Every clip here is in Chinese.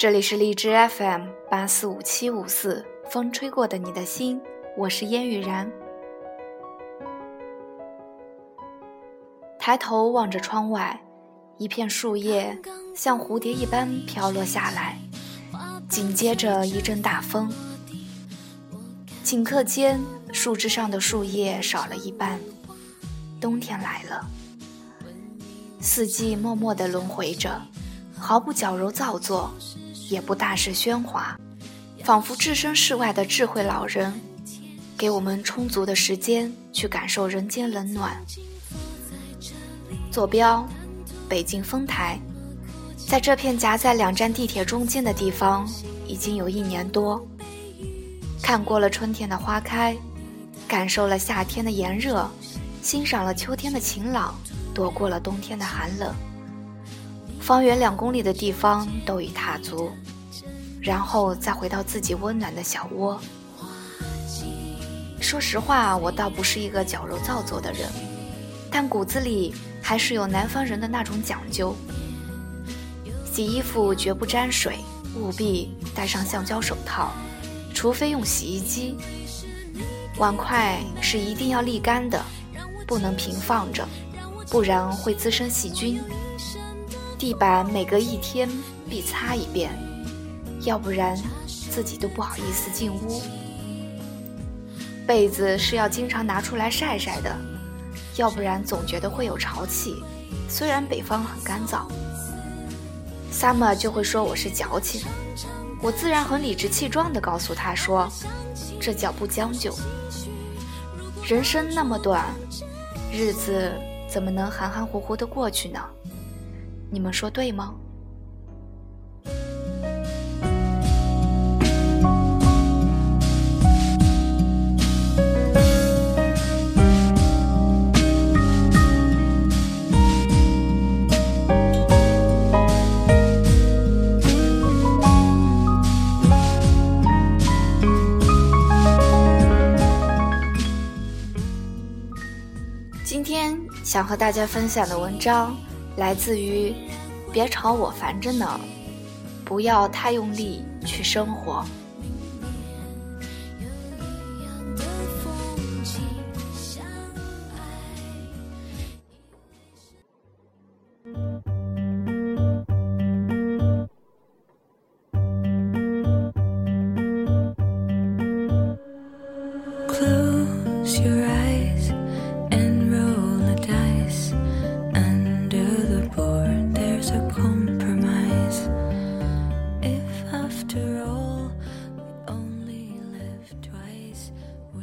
这里是荔枝 FM 八四五七五四，风吹过的你的心，我是烟雨然。抬头望着窗外，一片树叶像蝴蝶一般飘落下来，紧接着一阵大风，顷刻间树枝上的树叶少了一半，冬天来了。四季默默地轮回着，毫不矫揉造作。也不大肆喧哗，仿佛置身事外的智慧老人，给我们充足的时间去感受人间冷暖。坐标：北京丰台，在这片夹在两站地铁中间的地方，已经有一年多。看过了春天的花开，感受了夏天的炎热，欣赏了秋天的晴朗，躲过了冬天的寒冷。方圆两公里的地方都已踏足，然后再回到自己温暖的小窝。说实话，我倒不是一个矫揉造作的人，但骨子里还是有南方人的那种讲究。洗衣服绝不沾水，务必戴上橡胶手套，除非用洗衣机。碗筷是一定要沥干的，不能平放着，不然会滋生细菌。地板每隔一天必擦一遍，要不然自己都不好意思进屋。被子是要经常拿出来晒晒的，要不然总觉得会有潮气。虽然北方很干燥，Summer 就会说我是矫情，我自然很理直气壮地告诉他说，这叫不将就。人生那么短，日子怎么能含含糊糊地过去呢？你们说对吗？今天想和大家分享的文章。来自于，别吵我烦着呢，不要太用力去生活。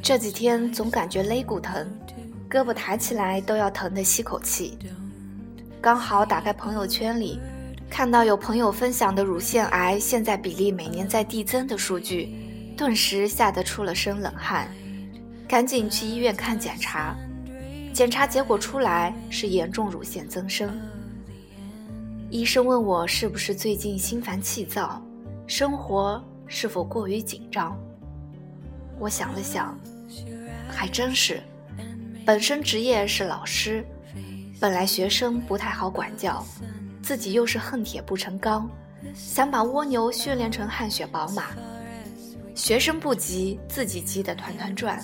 这几天总感觉肋骨疼，胳膊抬起来都要疼得吸口气。刚好打开朋友圈里，看到有朋友分享的乳腺癌现在比例每年在递增的数据，顿时吓得出了身冷汗，赶紧去医院看检查。检查结果出来是严重乳腺增生。医生问我是不是最近心烦气躁，生活是否过于紧张？我想了想。还真是，本身职业是老师，本来学生不太好管教，自己又是恨铁不成钢，想把蜗牛训练成汗血宝马，学生不急，自己急得团团转。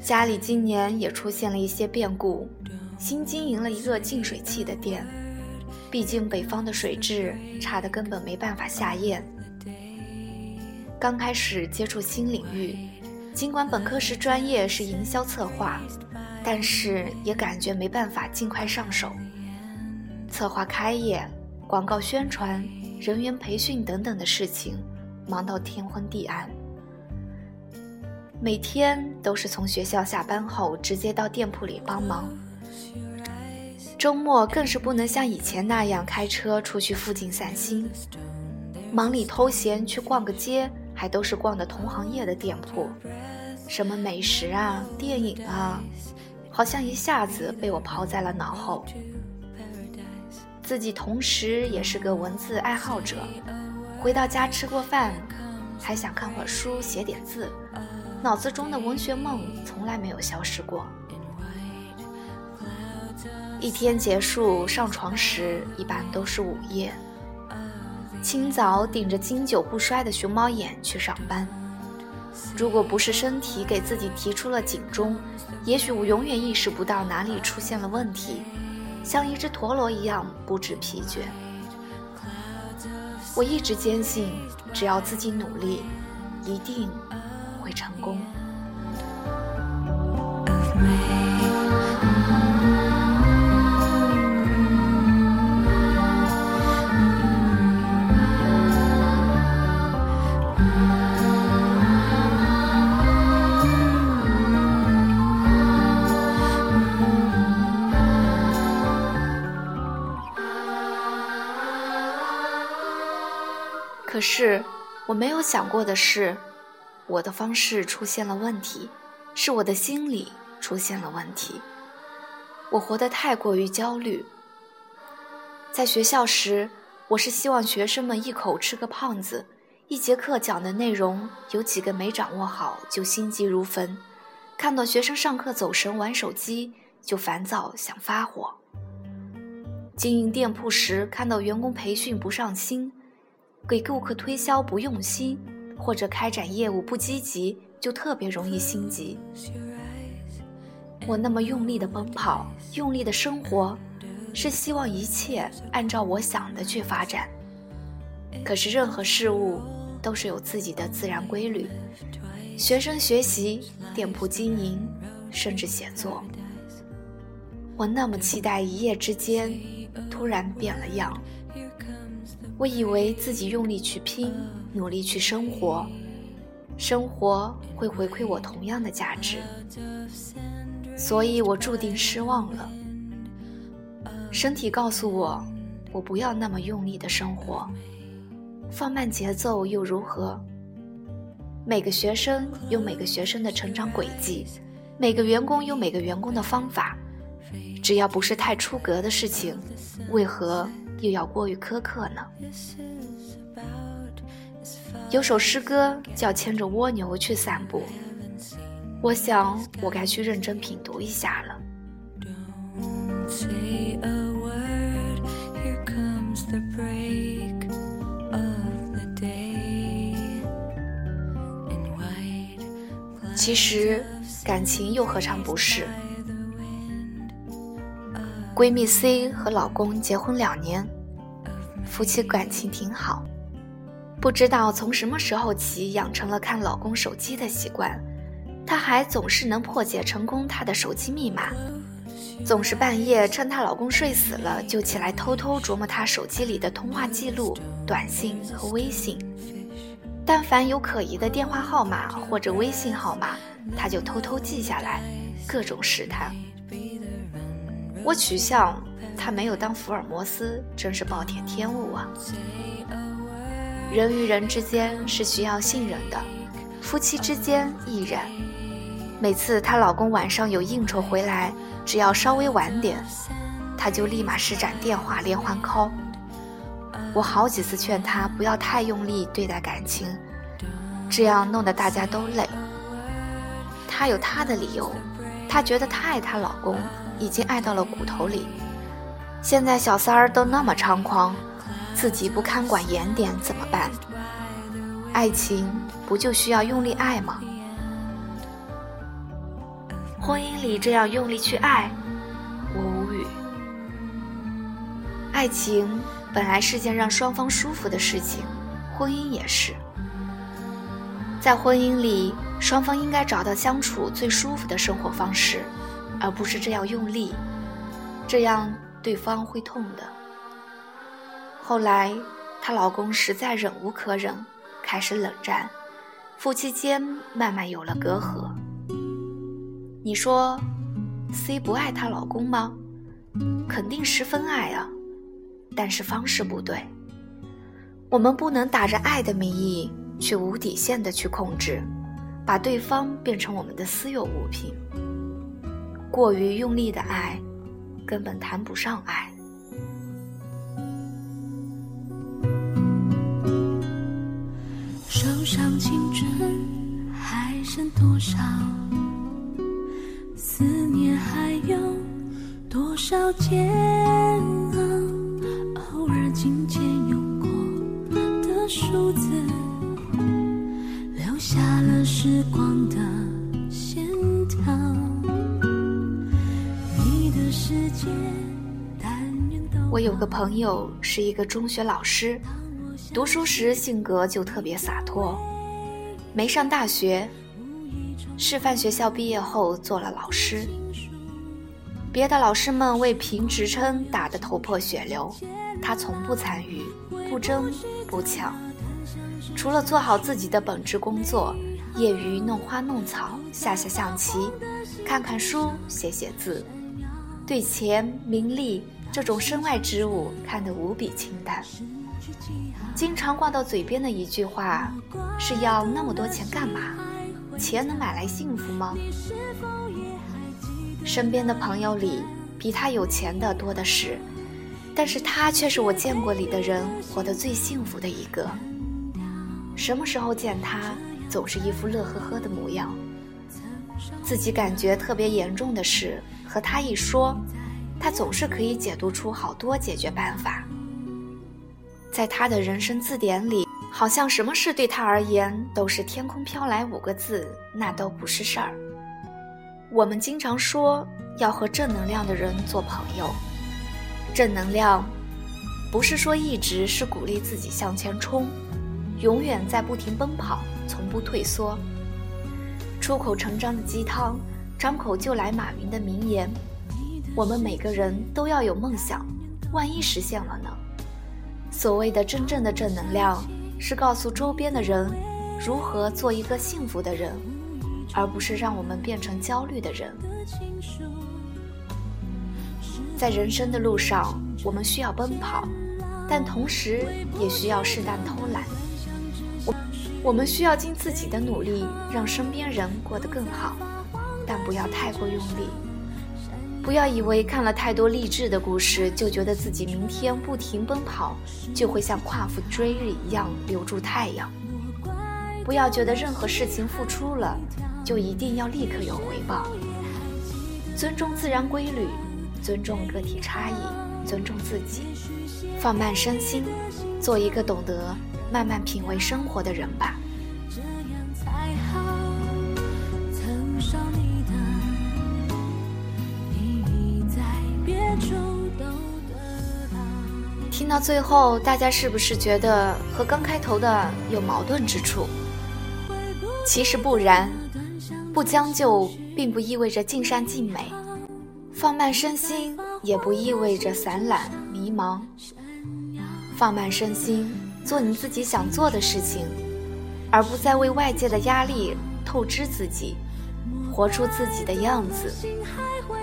家里今年也出现了一些变故，新经营了一个净水器的店，毕竟北方的水质差的根本没办法下咽。刚开始接触新领域。尽管本科时专业是营销策划，但是也感觉没办法尽快上手。策划开业、广告宣传、人员培训等等的事情，忙到天昏地暗。每天都是从学校下班后直接到店铺里帮忙，周末更是不能像以前那样开车出去附近散心。忙里偷闲去逛个街。还都是逛的同行业的店铺，什么美食啊、电影啊，好像一下子被我抛在了脑后。自己同时也是个文字爱好者，回到家吃过饭，还想看会儿书、写点字，脑子中的文学梦从来没有消失过。一天结束上床时，一般都是午夜。清早顶着经久不衰的熊猫眼去上班。如果不是身体给自己提出了警钟，也许我永远意识不到哪里出现了问题，像一只陀螺一样不知疲倦。我一直坚信，只要自己努力，一定会成功。是，我没有想过的是，我的方式出现了问题，是我的心理出现了问题。我活得太过于焦虑。在学校时，我是希望学生们一口吃个胖子，一节课讲的内容有几个没掌握好就心急如焚，看到学生上课走神玩手机就烦躁想发火。经营店铺时，看到员工培训不上心。给顾客推销不用心，或者开展业务不积极，就特别容易心急。我那么用力的奔跑，用力的生活，是希望一切按照我想的去发展。可是任何事物都是有自己的自然规律。学生学习，店铺经营，甚至写作，我那么期待一夜之间突然变了样。我以为自己用力去拼，努力去生活，生活会回馈我同样的价值，所以我注定失望了。身体告诉我，我不要那么用力的生活，放慢节奏又如何？每个学生有每个学生的成长轨迹，每个员工有每个员工的方法，只要不是太出格的事情，为何？又要过于苛刻呢。有首诗歌叫《牵着蜗牛去散步》，我想我该去认真品读一下了。其实，感情又何尝不是？闺蜜 C 和老公结婚两年，夫妻感情挺好。不知道从什么时候起养成了看老公手机的习惯，她还总是能破解成功他的手机密码，总是半夜趁她老公睡死了就起来偷偷琢磨他手机里的通话记录、短信和微信。但凡有可疑的电话号码或者微信号码，她就偷偷记下来，各种试探。我取笑他没有当福尔摩斯，真是暴殄天物啊！人与人之间是需要信任的，夫妻之间亦然。每次她老公晚上有应酬回来，只要稍微晚点，她就立马施展电话连环 call。我好几次劝她不要太用力对待感情，这样弄得大家都累。她有她的理由，她觉得她爱她老公。已经爱到了骨头里，现在小三儿都那么猖狂，自己不看管严点怎么办？爱情不就需要用力爱吗？婚姻里这样用力去爱，我无语。爱情本来是件让双方舒服的事情，婚姻也是。在婚姻里，双方应该找到相处最舒服的生活方式。而不是这样用力，这样对方会痛的。后来，她老公实在忍无可忍，开始冷战，夫妻间慢慢有了隔阂。你说，C 不爱她老公吗？肯定十分爱啊，但是方式不对。我们不能打着爱的名义，去无底线的去控制，把对方变成我们的私有物品。过于用力的爱，根本谈不上爱。手上青春还剩多少？思念还有多少煎熬？偶尔紧牵用过的数，字，留下了时光的我有个朋友是一个中学老师，读书时性格就特别洒脱。没上大学，师范学校毕业后做了老师。别的老师们为评职称打得头破血流，他从不参与，不争不抢，除了做好自己的本职工作，业余弄花弄草，下下象棋，看看书，写写字，对钱名利这种身外之物看得无比清淡。经常挂到嘴边的一句话是要那么多钱干嘛？钱能买来幸福吗？身边的朋友里，比他有钱的多的是，但是他却是我见过里的人活得最幸福的一个。什么时候见他，总是一副乐呵呵的模样。自己感觉特别严重的事，和他一说，他总是可以解读出好多解决办法。在他的人生字典里，好像什么事对他而言都是“天空飘来”五个字，那都不是事儿。我们经常说要和正能量的人做朋友。正能量，不是说一直是鼓励自己向前冲，永远在不停奔跑，从不退缩。出口成章的鸡汤，张口就来马云的名言。我们每个人都要有梦想，万一实现了呢？所谓的真正的正能量，是告诉周边的人如何做一个幸福的人。而不是让我们变成焦虑的人。在人生的路上，我们需要奔跑，但同时也需要适当偷懒。我我们需要尽自己的努力，让身边人过得更好，但不要太过用力。不要以为看了太多励志的故事，就觉得自己明天不停奔跑，就会像夸父追日一样留住太阳。不要觉得任何事情付出了。就一定要立刻有回报。尊重自然规律，尊重个体差异，尊重自己，放慢身心，做一个懂得慢慢品味生活的人吧。听到最后，大家是不是觉得和刚开头的有矛盾之处？其实不然。不将就，并不意味着尽善尽美；放慢身心，也不意味着散懒迷茫。放慢身心，做你自己想做的事情，而不再为外界的压力透支自己，活出自己的样子，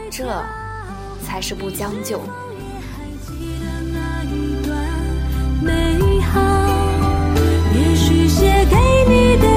这才是不将就。美好，也许写给你的。